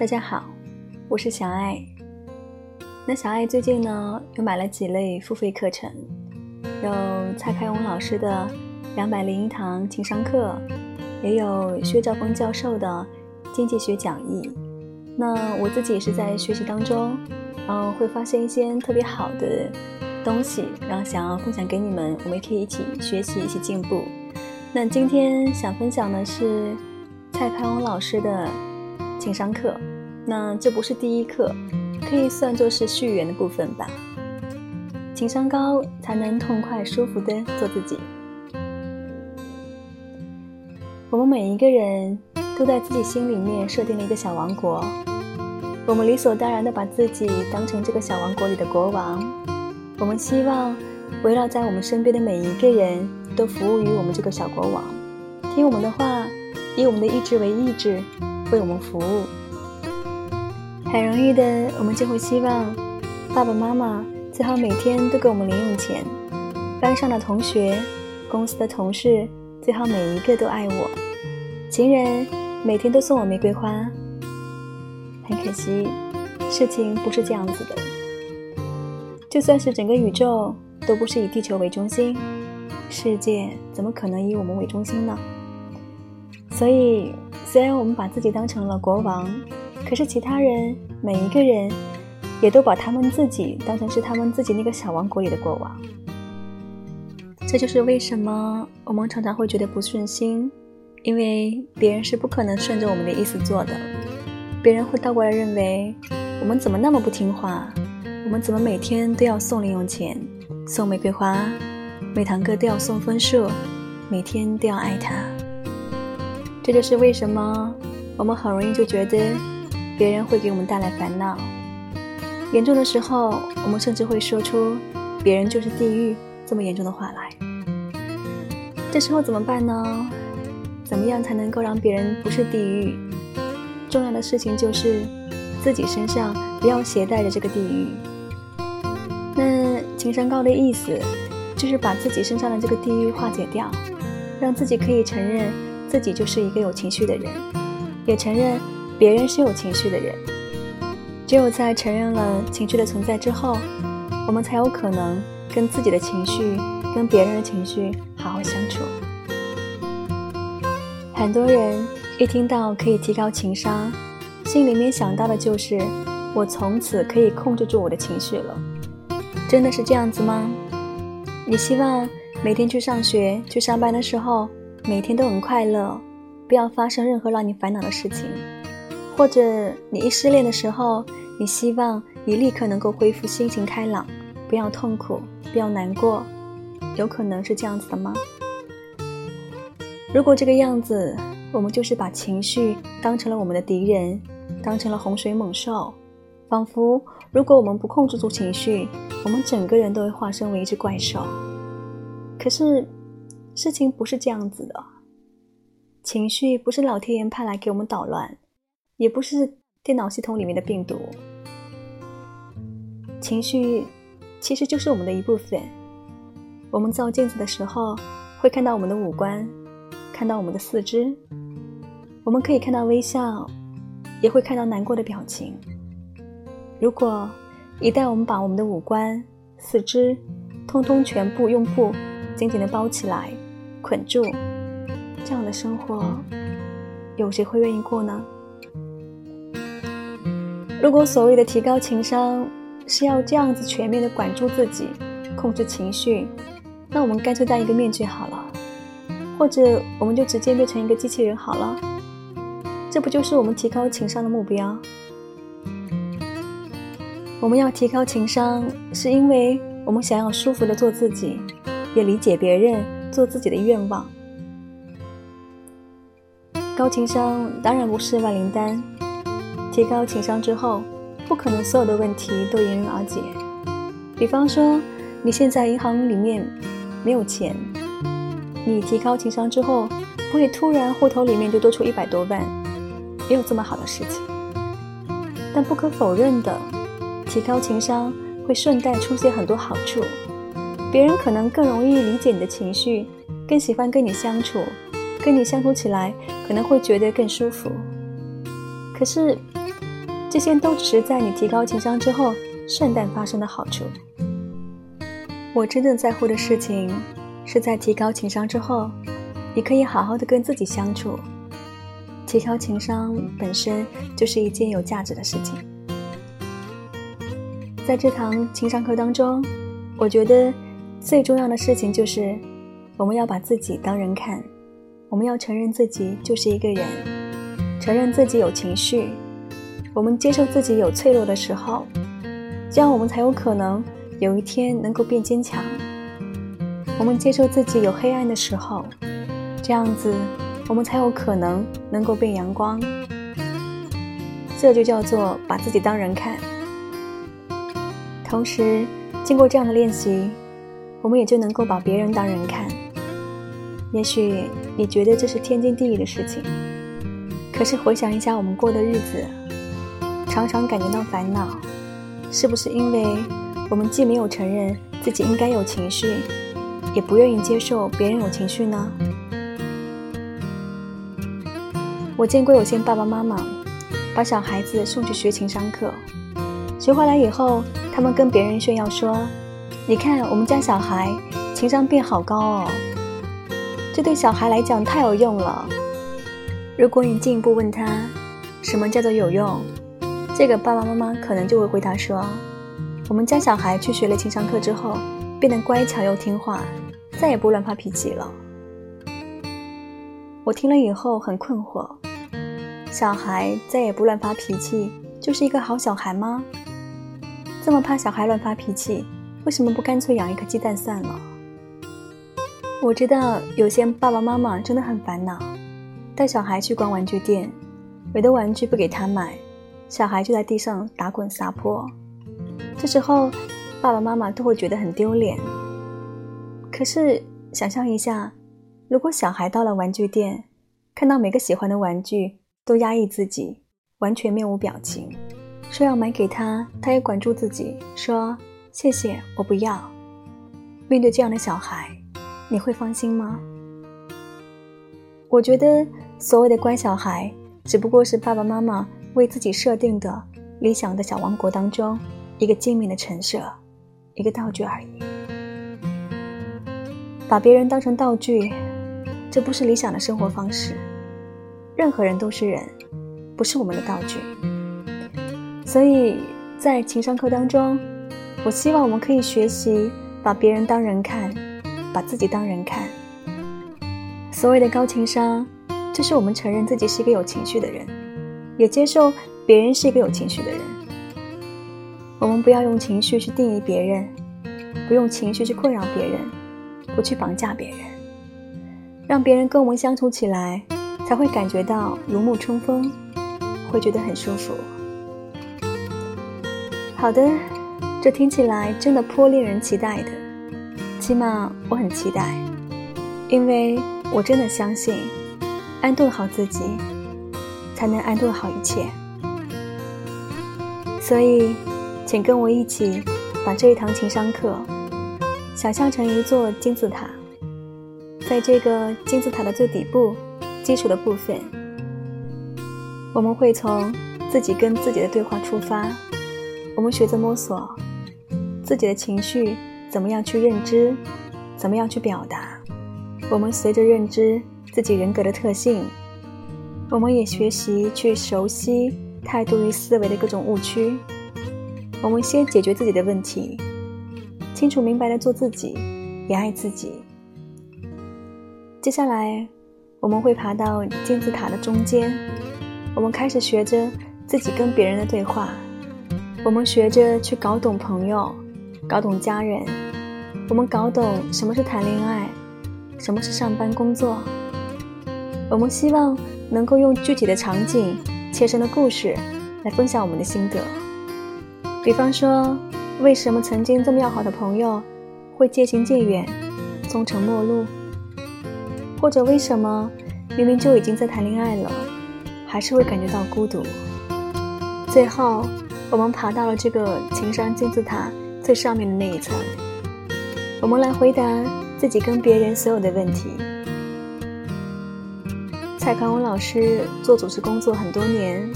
大家好，我是小爱。那小爱最近呢，又买了几类付费课程，有蔡开荣老师的两百零一堂情商课，也有薛兆丰教授的经济学讲义。那我自己也是在学习当中，嗯，会发现一些特别好的东西，然后想要分享给你们，我们也可以一起学习，一起进步。那今天想分享的是蔡开荣老师的。情商课，那这不是第一课，可以算作是序言的部分吧。情商高，才能痛快舒服的做自己。我们每一个人都在自己心里面设定了一个小王国，我们理所当然的把自己当成这个小王国里的国王。我们希望围绕在我们身边的每一个人都服务于我们这个小国王，听我们的话，以我们的意志为意志。为我们服务，很容易的，我们就会希望爸爸妈妈最好每天都给我们零用钱，班上的同学、公司的同事最好每一个都爱我，情人每天都送我玫瑰花。很可惜，事情不是这样子的。就算是整个宇宙都不是以地球为中心，世界怎么可能以我们为中心呢？所以。虽然我们把自己当成了国王，可是其他人每一个人也都把他们自己当成是他们自己那个小王国里的国王。这就是为什么我们常常会觉得不顺心，因为别人是不可能顺着我们的意思做的。别人会倒过来认为我们怎么那么不听话，我们怎么每天都要送零用钱、送玫瑰花，每堂课都要送分数，每天都要爱他。这就是为什么我们很容易就觉得别人会给我们带来烦恼，严重的时候，我们甚至会说出“别人就是地狱”这么严重的话来。这时候怎么办呢？怎么样才能够让别人不是地狱？重要的事情就是自己身上不要携带着这个地狱。那情商高的意思就是把自己身上的这个地狱化解掉，让自己可以承认。自己就是一个有情绪的人，也承认别人是有情绪的人。只有在承认了情绪的存在之后，我们才有可能跟自己的情绪、跟别人的情绪好好相处。很多人一听到可以提高情商，心里面想到的就是我从此可以控制住我的情绪了。真的是这样子吗？你希望每天去上学、去上班的时候？每天都很快乐，不要发生任何让你烦恼的事情。或者你一失恋的时候，你希望你立刻能够恢复心情开朗，不要痛苦，不要难过。有可能是这样子的吗？如果这个样子，我们就是把情绪当成了我们的敌人，当成了洪水猛兽，仿佛如果我们不控制住情绪，我们整个人都会化身为一只怪兽。可是。事情不是这样子的，情绪不是老天爷派来给我们捣乱，也不是电脑系统里面的病毒。情绪其实就是我们的一部分。我们照镜子的时候，会看到我们的五官，看到我们的四肢，我们可以看到微笑，也会看到难过的表情。如果一旦我们把我们的五官、四肢，通通全部用布紧紧的包起来，捆住，这样的生活，有谁会愿意过呢？如果所谓的提高情商是要这样子全面的管住自己，控制情绪，那我们干脆戴一个面具好了，或者我们就直接变成一个机器人好了，这不就是我们提高情商的目标？我们要提高情商，是因为我们想要舒服的做自己，也理解别人。做自己的愿望，高情商当然不是万灵丹。提高情商之后，不可能所有的问题都迎刃而解。比方说，你现在银行里面没有钱，你提高情商之后，不会突然户头里面就多出一百多万，没有这么好的事情。但不可否认的，提高情商会顺带出现很多好处。别人可能更容易理解你的情绪，更喜欢跟你相处，跟你相处起来可能会觉得更舒服。可是，这些都只是在你提高情商之后顺带发生的好处。我真正在乎的事情，是在提高情商之后，你可以好好的跟自己相处。提高情商本身就是一件有价值的事情。在这堂情商课当中，我觉得最重要的事情就是，我们要把自己当人看，我们要承认自己就是一个人，承认自己有情绪，我们接受自己有脆弱的时候，这样我们才有可能有一天能够变坚强。我们接受自己有黑暗的时候，这样子。我们才有可能能够变阳光，这就叫做把自己当人看。同时，经过这样的练习，我们也就能够把别人当人看。也许你觉得这是天经地义的事情，可是回想一下我们过的日子，常常感觉到烦恼，是不是因为我们既没有承认自己应该有情绪，也不愿意接受别人有情绪呢？我见过有些爸爸妈妈把小孩子送去学情商课，学回来以后，他们跟别人炫耀说：“你看，我们家小孩情商变好高哦。”这对小孩来讲太有用了。如果你进一步问他什么叫做有用，这个爸爸妈妈可能就会回答说：“我们家小孩去学了情商课之后，变得乖巧又听话，再也不乱发脾气了。”我听了以后很困惑。小孩再也不乱发脾气，就是一个好小孩吗？这么怕小孩乱发脾气，为什么不干脆养一颗鸡蛋算了？我知道有些爸爸妈妈真的很烦恼，带小孩去逛玩具店，有的玩具不给他买，小孩就在地上打滚撒泼，这时候爸爸妈妈都会觉得很丢脸。可是想象一下，如果小孩到了玩具店，看到每个喜欢的玩具，都压抑自己，完全面无表情，说要买给他，他也管住自己，说谢谢，我不要。面对这样的小孩，你会放心吗？我觉得所谓的乖小孩，只不过是爸爸妈妈为自己设定的理想的小王国当中一个精明的陈设，一个道具而已。把别人当成道具，这不是理想的生活方式。任何人都是人，不是我们的道具。所以在情商课当中，我希望我们可以学习把别人当人看，把自己当人看。所谓的高情商，就是我们承认自己是一个有情绪的人，也接受别人是一个有情绪的人。我们不要用情绪去定义别人，不用情绪去困扰别人，不去绑架别人，让别人跟我们相处起来。才会感觉到如沐春风，会觉得很舒服。好的，这听起来真的颇令人期待的，起码我很期待，因为我真的相信，安顿好自己，才能安顿好一切。所以，请跟我一起把这一堂情商课想象成一座金字塔，在这个金字塔的最底部。基础的部分，我们会从自己跟自己的对话出发，我们学着摸索自己的情绪，怎么样去认知，怎么样去表达。我们随着认知自己人格的特性，我们也学习去熟悉态度与思维的各种误区。我们先解决自己的问题，清楚明白的做自己，也爱自己。接下来。我们会爬到金字塔的中间，我们开始学着自己跟别人的对话，我们学着去搞懂朋友，搞懂家人，我们搞懂什么是谈恋爱，什么是上班工作。我们希望能够用具体的场景、切身的故事来分享我们的心得。比方说，为什么曾经这么要好的朋友会渐行渐远，终成陌路？或者为什么明明就已经在谈恋爱了，还是会感觉到孤独？最后，我们爬到了这个情商金字塔最上面的那一层，我们来回答自己跟别人所有的问题。蔡康永老师做组织工作很多年，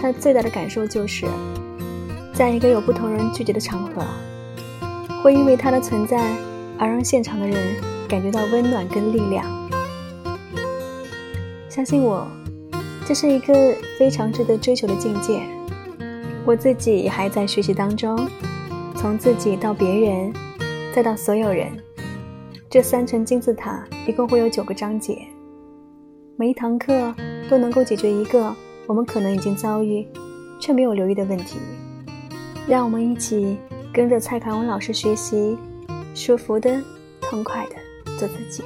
他最大的感受就是，在一个有不同人聚集的场合，会因为他的存在而让现场的人感觉到温暖跟力量。相信我，这是一个非常值得追求的境界。我自己还在学习当中，从自己到别人，再到所有人，这三层金字塔一共会有九个章节，每一堂课都能够解决一个。我们可能已经遭遇，却没有留意的问题。让我们一起跟着蔡凯文老师学习，舒服的、痛快的做自己。